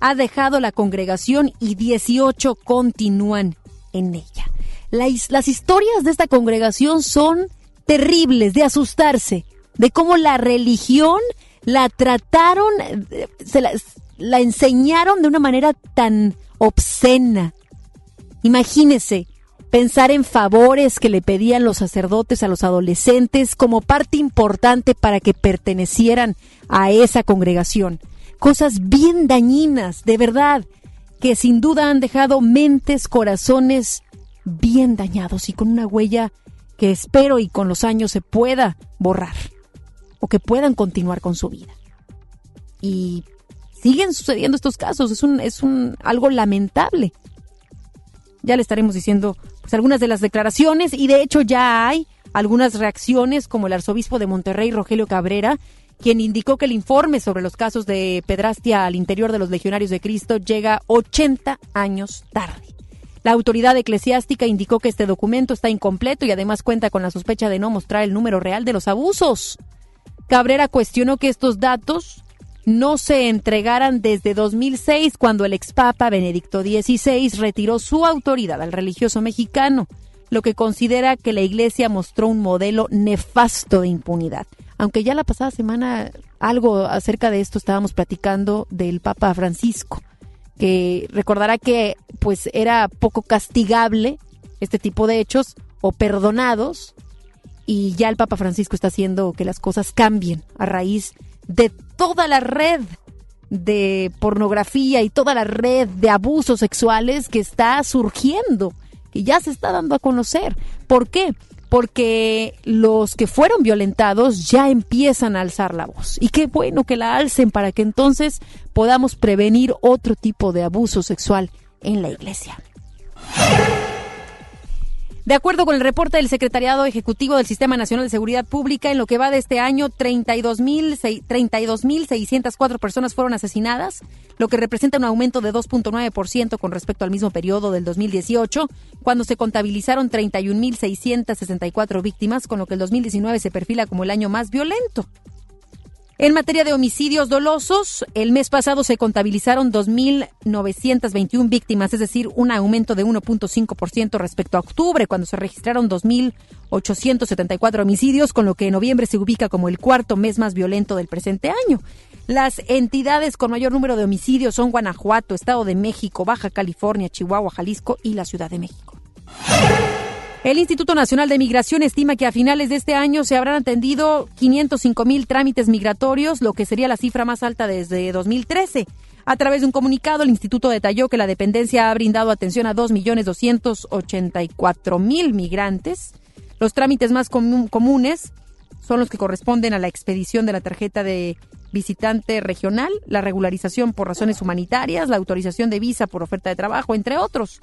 ha dejado la congregación y 18 continúan en ella. Las, historias de esta congregación son terribles, de asustarse, de cómo la religión la trataron, se la enseñaron de una manera tan obscena. Imagínese, pensar en favores que le pedían los sacerdotes a los adolescentes como parte importante para que pertenecieran a esa congregación. Cosas bien dañinas, de verdad, que sin duda han dejado mentes, corazones bien dañados y con una huella que espero y con los años se pueda borrar o que puedan continuar con su vida. Y siguen sucediendo estos casos, es un, es un algo lamentable. Ya le estaremos diciendo pues, algunas de las declaraciones y de hecho ya hay algunas reacciones como el arzobispo de Monterrey, Rogelio Cabrera, quien indicó que el informe sobre los casos de pedrastia al interior de los legionarios de Cristo llega 80 años tarde. La autoridad eclesiástica indicó que este documento está incompleto y además cuenta con la sospecha de no mostrar el número real de los abusos. Cabrera cuestionó que estos datos no se entregaran desde 2006 cuando el expapa Benedicto XVI retiró su autoridad al religioso mexicano, lo que considera que la Iglesia mostró un modelo nefasto de impunidad. Aunque ya la pasada semana algo acerca de esto estábamos platicando del Papa Francisco, que recordará que pues era poco castigable este tipo de hechos o perdonados y ya el Papa Francisco está haciendo que las cosas cambien a raíz de toda la red de pornografía y toda la red de abusos sexuales que está surgiendo, que ya se está dando a conocer. ¿Por qué? Porque los que fueron violentados ya empiezan a alzar la voz. Y qué bueno que la alcen para que entonces podamos prevenir otro tipo de abuso sexual en la iglesia. De acuerdo con el reporte del Secretariado Ejecutivo del Sistema Nacional de Seguridad Pública, en lo que va de este año, 32.604 personas fueron asesinadas, lo que representa un aumento de 2.9% con respecto al mismo periodo del 2018, cuando se contabilizaron 31.664 víctimas, con lo que el 2019 se perfila como el año más violento. En materia de homicidios dolosos, el mes pasado se contabilizaron 2.921 víctimas, es decir, un aumento de 1.5% respecto a octubre, cuando se registraron 2.874 homicidios, con lo que en noviembre se ubica como el cuarto mes más violento del presente año. Las entidades con mayor número de homicidios son Guanajuato, Estado de México, Baja California, Chihuahua, Jalisco y la Ciudad de México. El Instituto Nacional de Migración estima que a finales de este año se habrán atendido 505 mil trámites migratorios, lo que sería la cifra más alta desde 2013. A través de un comunicado, el instituto detalló que la dependencia ha brindado atención a 2.284.000 migrantes. Los trámites más comunes son los que corresponden a la expedición de la tarjeta de visitante regional, la regularización por razones humanitarias, la autorización de visa por oferta de trabajo, entre otros.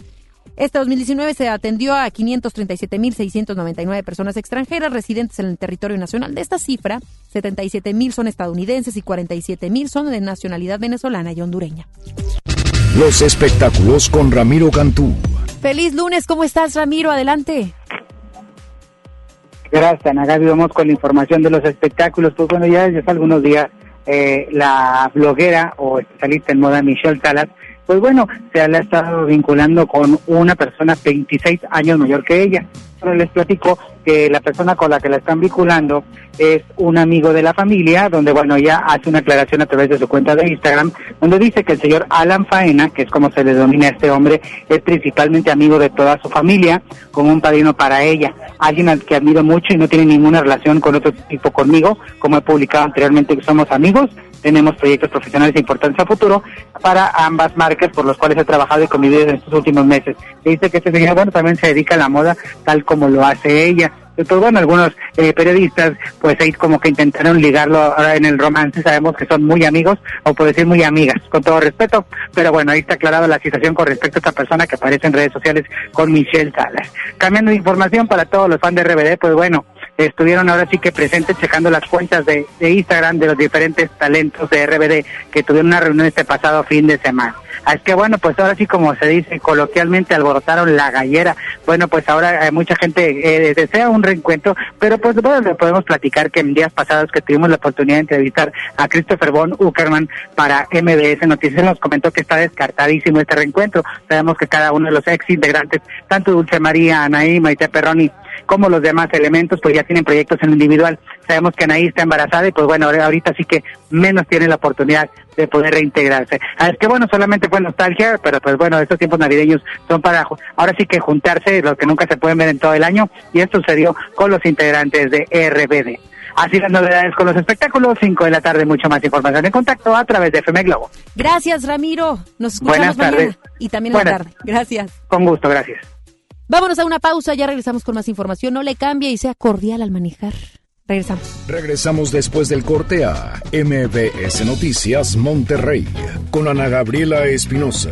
Este 2019 se atendió a 537.699 personas extranjeras residentes en el territorio nacional. De esta cifra, 77.000 son estadounidenses y 47.000 son de nacionalidad venezolana y hondureña. Los espectáculos con Ramiro Cantú. Feliz lunes, ¿cómo estás Ramiro? Adelante. Gracias, Ana Gaby. Vamos con la información de los espectáculos. Pues bueno, ya desde hace algunos días eh, la bloguera o especialista en moda Michelle Salas pues bueno, se le ha estado vinculando con una persona 26 años mayor que ella. Pero les platico que la persona con la que la están vinculando es un amigo de la familia, donde bueno, ella hace una aclaración a través de su cuenta de Instagram, donde dice que el señor Alan Faena, que es como se le denomina a este hombre, es principalmente amigo de toda su familia, como un padrino para ella, alguien al que admiro mucho y no tiene ninguna relación con otro tipo conmigo, como he publicado anteriormente que somos amigos, tenemos proyectos profesionales de importancia a futuro para ambas marcas por los cuales he trabajado y convivido en estos últimos meses. dice que este señor, bueno, también se dedica a la moda tal como lo hace ella. Entonces, bueno, algunos eh, periodistas, pues ahí como que intentaron ligarlo ahora en el romance, sabemos que son muy amigos, o por decir muy amigas, con todo respeto, pero bueno, ahí está aclarada la situación con respecto a esta persona que aparece en redes sociales con Michelle Salas. Cambiando de información para todos los fans de RBD, pues bueno, estuvieron ahora sí que presentes checando las cuentas de, Instagram de los diferentes talentos de RBD que tuvieron una reunión este pasado fin de semana. Así que bueno, pues ahora sí como se dice coloquialmente alborotaron la gallera. Bueno, pues ahora hay mucha gente eh, desea un reencuentro, pero pues bueno, podemos platicar que en días pasados que tuvimos la oportunidad de entrevistar a Christopher von Uckerman para MBS Noticias nos comentó que está descartadísimo este reencuentro. Sabemos que cada uno de los ex integrantes, tanto Dulce María, Anaí, Maite Perroni, como los demás elementos, pues ya tienen proyectos en lo individual. Sabemos que Anaí está embarazada y pues bueno, ahorita sí que menos tiene la oportunidad de poder reintegrarse. Ah, es que bueno, solamente fue nostalgia, pero pues bueno, estos tiempos navideños son para ahora sí que juntarse, los que nunca se pueden ver en todo el año, y esto sucedió con los integrantes de RBD. Así las novedades con los espectáculos, 5 de la tarde, mucho más información en contacto a través de FM Globo. Gracias, Ramiro. Nos escuchamos Buenas tardes. y también en la tarde. Gracias. Con gusto, gracias. Vámonos a una pausa, ya regresamos con más información. No le cambie y sea cordial al manejar. Regresamos. Regresamos después del corte a MBS Noticias Monterrey con Ana Gabriela Espinosa.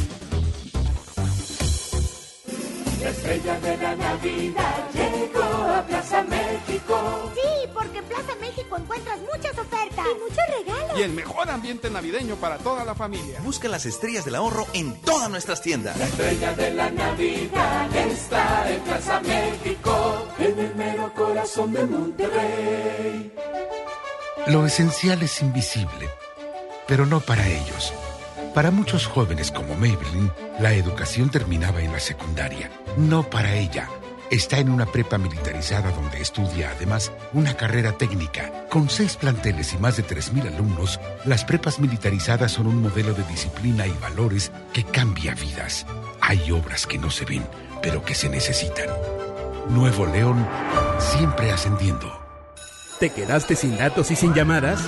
Estrella de la Navidad llegó a Plaza México. Sí, porque en Plaza México encuentras muchas ofertas y muchos regalos. Y el mejor ambiente navideño para toda la familia. Busca las estrellas del ahorro en todas nuestras tiendas. La estrella de la Navidad está en Plaza México, en el mero corazón de Monterrey. Lo esencial es invisible, pero no para ellos. Para muchos jóvenes como Maybelline, la educación terminaba en la secundaria. No para ella. Está en una prepa militarizada donde estudia además una carrera técnica. Con seis planteles y más de 3.000 alumnos, las prepas militarizadas son un modelo de disciplina y valores que cambia vidas. Hay obras que no se ven, pero que se necesitan. Nuevo León, siempre ascendiendo. ¿Te quedaste sin datos y sin llamadas?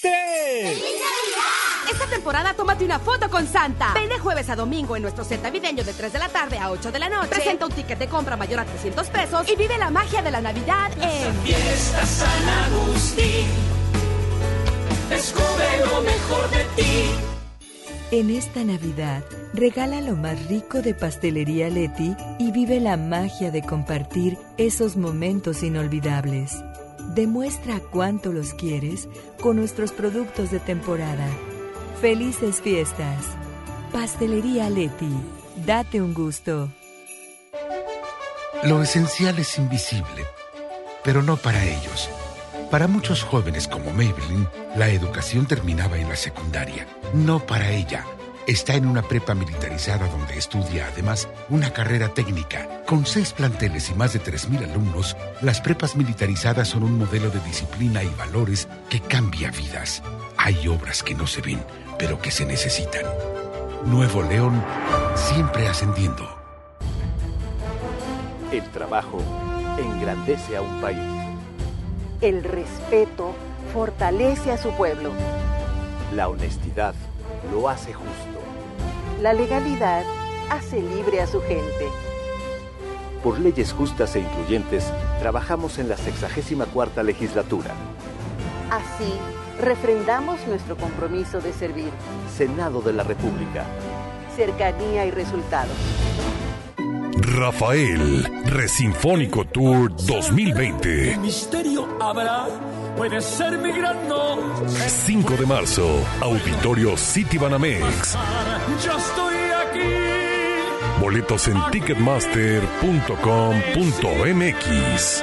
tres. Esta temporada tómate una foto con Santa. Ven de jueves a domingo en nuestro set navideño de 3 de la tarde a 8 de la noche. Presenta un ticket de compra mayor a 300 pesos y vive la magia de la Navidad en Fiesta San Agustín. Descubre lo mejor de ti. En esta Navidad, regala lo más rico de Pastelería Leti y vive la magia de compartir esos momentos inolvidables. Demuestra cuánto los quieres con nuestros productos de temporada. Felices fiestas. Pastelería Leti. Date un gusto. Lo esencial es invisible, pero no para ellos. Para muchos jóvenes como Maybelline, la educación terminaba en la secundaria. No para ella. Está en una prepa militarizada donde estudia además una carrera técnica. Con seis planteles y más de 3.000 alumnos, las prepas militarizadas son un modelo de disciplina y valores que cambia vidas. Hay obras que no se ven, pero que se necesitan. Nuevo León, siempre ascendiendo. El trabajo engrandece a un país. El respeto fortalece a su pueblo. La honestidad lo hace justo. La legalidad hace libre a su gente. Por leyes justas e incluyentes, trabajamos en la 64 legislatura. Así, refrendamos nuestro compromiso de servir. Senado de la República. Cercanía y resultados. Rafael, Resinfónico Tour 2020. Misterio habrá, puede ser mi gran no. 5 de marzo, Auditorio City Banamex. Yo estoy aquí. Boletos en ticketmaster.com.mx.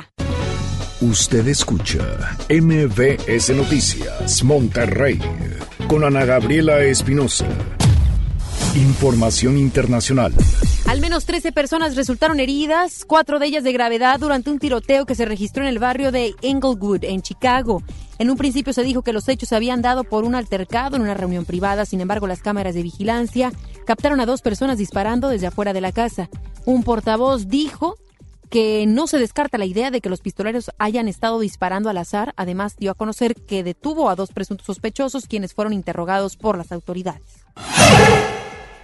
Usted escucha MBS Noticias Monterrey con Ana Gabriela Espinosa. Información internacional. Al menos 13 personas resultaron heridas, cuatro de ellas de gravedad, durante un tiroteo que se registró en el barrio de Englewood, en Chicago. En un principio se dijo que los hechos se habían dado por un altercado en una reunión privada, sin embargo las cámaras de vigilancia captaron a dos personas disparando desde afuera de la casa. Un portavoz dijo que no se descarta la idea de que los pistoleros hayan estado disparando al azar. Además, dio a conocer que detuvo a dos presuntos sospechosos, quienes fueron interrogados por las autoridades.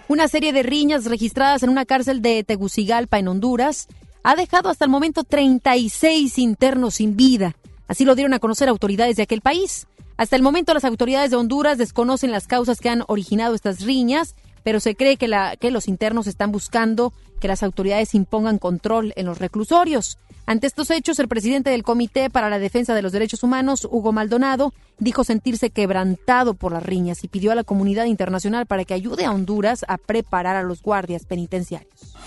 Una serie de riñas registradas en una cárcel de Tegucigalpa, en Honduras, ha dejado hasta el momento 36 internos sin vida. Así lo dieron a conocer autoridades de aquel país. Hasta el momento las autoridades de Honduras desconocen las causas que han originado estas riñas pero se cree que, los internos están buscando que las autoridades impongan control en los reclusorios. Ante estos hechos, el presidente del Comité para la Defensa de los Derechos Humanos, Hugo Maldonado, dijo sentirse quebrantado por las riñas y pidió a la comunidad internacional para que ayude a Honduras a preparar a los guardias penitenciarios.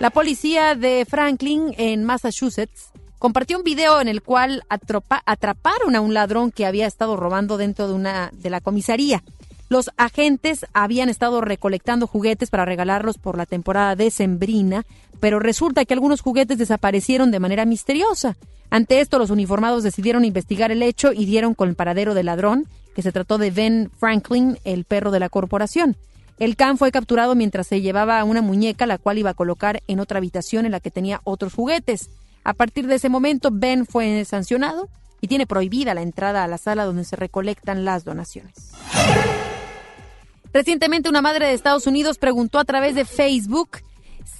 La policía de Franklin, en Massachusetts, compartió un video en el cual atraparon a un ladrón que había estado robando dentro de una de la comisaría. Los agentes habían estado recolectando juguetes para regalarlos por la temporada decembrina, pero resulta que algunos juguetes desaparecieron de manera misteriosa. Ante esto, los uniformados decidieron investigar el hecho y dieron con el paradero del ladrón, que se trató de Ben Franklin, el perro de la corporación. El can fue capturado mientras se llevaba una muñeca, la cual iba a colocar en otra habitación en la que tenía otros juguetes. A partir de ese momento, Ben fue sancionado y tiene prohibida la entrada a la sala donde se recolectan las donaciones. Recientemente una madre de Estados Unidos preguntó a través de Facebook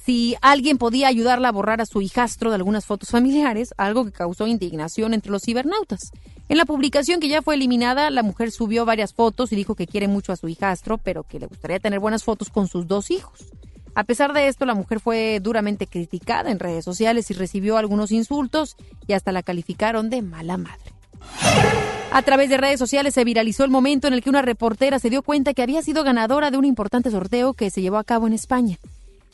si alguien podía ayudarla a borrar a su hijastro de algunas fotos familiares, algo que causó indignación entre los cibernautas. En la publicación que ya fue eliminada, la mujer subió varias fotos y dijo que quiere mucho a su hijastro, pero que le gustaría tener buenas fotos con sus dos hijos. A pesar de esto, la mujer fue duramente criticada en redes sociales y recibió algunos insultos y hasta la calificaron de mala madre. A través de redes sociales se viralizó el momento en el que una reportera se dio cuenta que había sido ganadora de un importante sorteo que se llevó a cabo en España.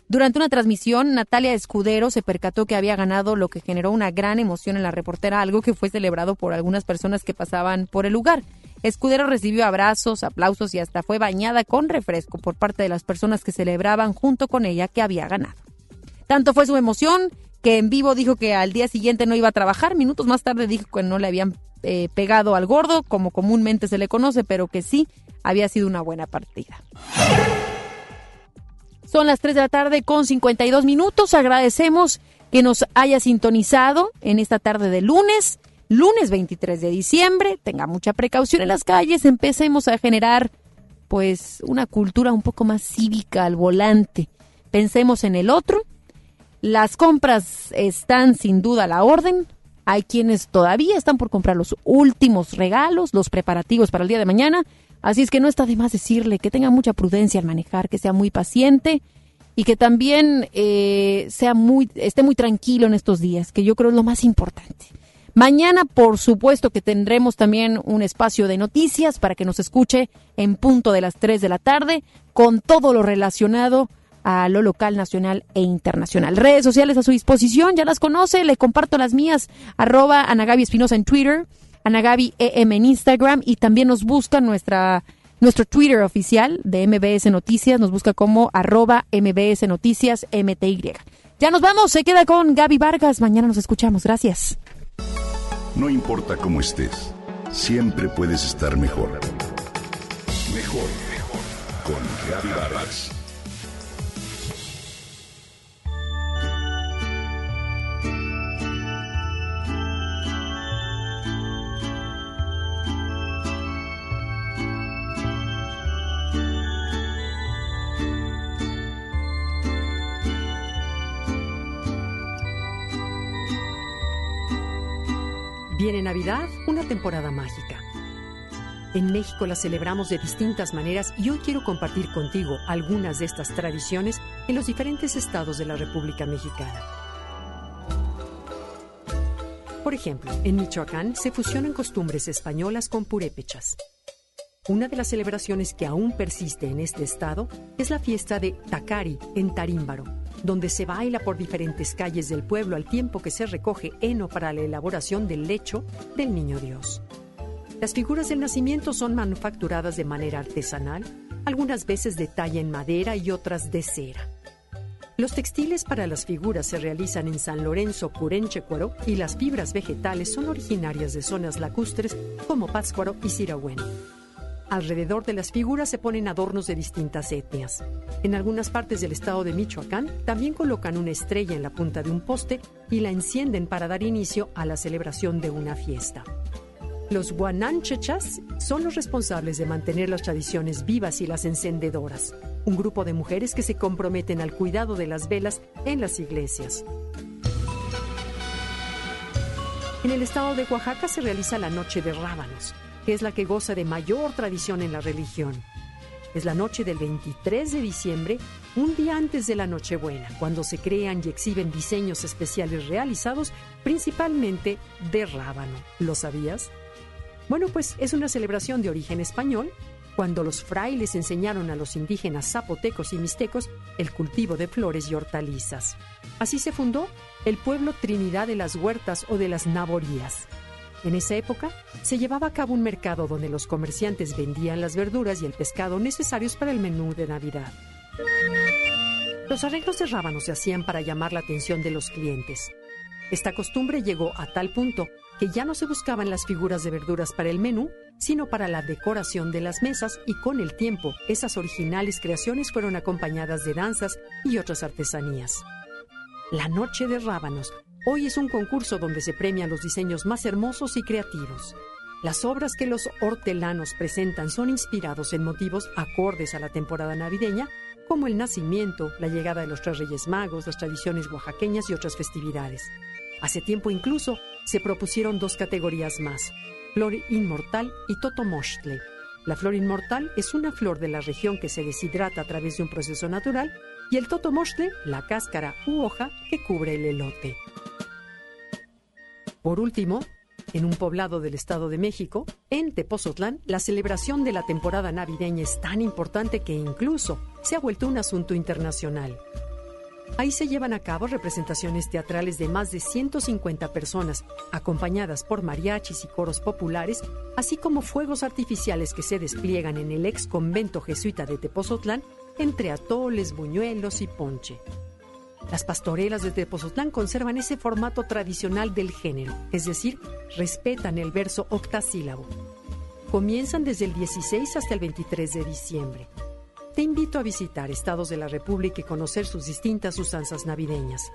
Durante una transmisión, Natalia Escudero se percató que había ganado, lo que generó una gran emoción en la reportera, algo que fue celebrado por algunas personas que pasaban por el lugar. Escudero recibió abrazos, aplausos y hasta fue bañada con refresco por parte de las personas que celebraban junto con ella que había ganado. Tanto fue su emoción que en vivo dijo que al día siguiente no iba a trabajar. Minutos más tarde dijo que no le habían eh, pegado al gordo, como comúnmente se le conoce, pero que sí había sido una buena partida. Son las 3 de la tarde con 52 minutos. Agradecemos que nos haya sintonizado en esta tarde de lunes, lunes 23 de diciembre. Tenga mucha precaución en las calles. Empecemos a generar pues una cultura un poco más cívica al volante. Pensemos en el otro. Las compras están sin duda a la orden. Hay quienes todavía están por comprar los últimos regalos, los preparativos para el día de mañana. Así es que no está de más decirle que tenga mucha prudencia al manejar, que sea muy paciente y que también eh, sea muy, esté muy tranquilo en estos días, que yo creo es lo más importante. Mañana, por supuesto, que tendremos también un espacio de noticias para que nos escuche en punto de las 3 de la tarde con todo lo relacionado a lo local, nacional e internacional. Redes sociales a su disposición, ya las conoce, le comparto las mías, arroba Anagabi Espinosa en Twitter, Anagabi EM en Instagram y también nos busca nuestra nuestro Twitter oficial de MBS Noticias, nos busca como arroba MBS Noticias MTY. Ya nos vamos, se queda con Gaby Vargas, mañana nos escuchamos, gracias. No importa cómo estés, siempre puedes estar mejor. Mejor, mejor. Con Gaby Vargas. Viene Navidad, una temporada mágica. En México la celebramos de distintas maneras y hoy quiero compartir contigo algunas de estas tradiciones en los diferentes estados de la República Mexicana. Por ejemplo, en Michoacán se fusionan costumbres españolas con purépechas. Una de las celebraciones que aún persiste en este estado es la fiesta de Tacari en Tarímbaro, donde se baila por diferentes calles del pueblo al tiempo que se recoge heno para la elaboración del lecho del niño Dios. Las figuras del nacimiento son manufacturadas de manera artesanal, algunas veces de talla en madera y otras de cera. Los textiles para las figuras se realizan en San Lorenzo, Curenchecuaro y las fibras vegetales son originarias de zonas lacustres como Pátzcuaro y Sirahuén. Alrededor de las figuras se ponen adornos de distintas etnias. En algunas partes del estado de Michoacán también colocan una estrella en la punta de un poste y la encienden para dar inicio a la celebración de una fiesta. Los guananchechas son los responsables de mantener las tradiciones vivas y las encendedoras, un grupo de mujeres que se comprometen al cuidado de las velas en las iglesias. En el estado de Oaxaca se realiza la Noche de Rábanos, que es la que goza de mayor tradición en la religión. Es la noche del 23 de diciembre, un día antes de la Nochebuena, cuando se crean y exhiben diseños especiales realizados principalmente de rábano. ¿Lo sabías? Bueno, pues es una celebración de origen español, cuando los frailes enseñaron a los indígenas zapotecos y mixtecos el cultivo de flores y hortalizas. Así se fundó el pueblo Trinidad de las Huertas o de las Naborías. En esa época se llevaba a cabo un mercado donde los comerciantes vendían las verduras y el pescado necesarios para el menú de Navidad. Los arreglos de rábanos se hacían para llamar la atención de los clientes. Esta costumbre llegó a tal punto que ya no se buscaban las figuras de verduras para el menú, sino para la decoración de las mesas y con el tiempo esas originales creaciones fueron acompañadas de danzas y otras artesanías. La Noche de Rábanos Hoy es un concurso donde se premian los diseños más hermosos y creativos. Las obras que los hortelanos presentan son inspirados en motivos acordes a la temporada navideña como el nacimiento, la llegada de los tres Reyes Magos, las tradiciones oaxaqueñas y otras festividades. Hace tiempo incluso se propusieron dos categorías más, flor inmortal y totomochtle. La flor inmortal es una flor de la región que se deshidrata a través de un proceso natural y el totomochtle, la cáscara u hoja que cubre el elote. Por último, en un poblado del Estado de México, en Tepozotlán, la celebración de la temporada navideña es tan importante que incluso se ha vuelto un asunto internacional. Ahí se llevan a cabo representaciones teatrales de más de 150 personas, acompañadas por mariachis y coros populares, así como fuegos artificiales que se despliegan en el ex convento jesuita de Tepozotlán entre atoles, buñuelos y ponche. Las pastorelas de Tepozotlán conservan ese formato tradicional del género, es decir, respetan el verso octasílabo. Comienzan desde el 16 hasta el 23 de diciembre. Te invito a visitar estados de la República y conocer sus distintas usanzas navideñas.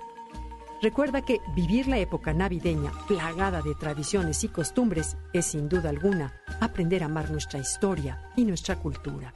Recuerda que vivir la época navideña plagada de tradiciones y costumbres es sin duda alguna aprender a amar nuestra historia y nuestra cultura.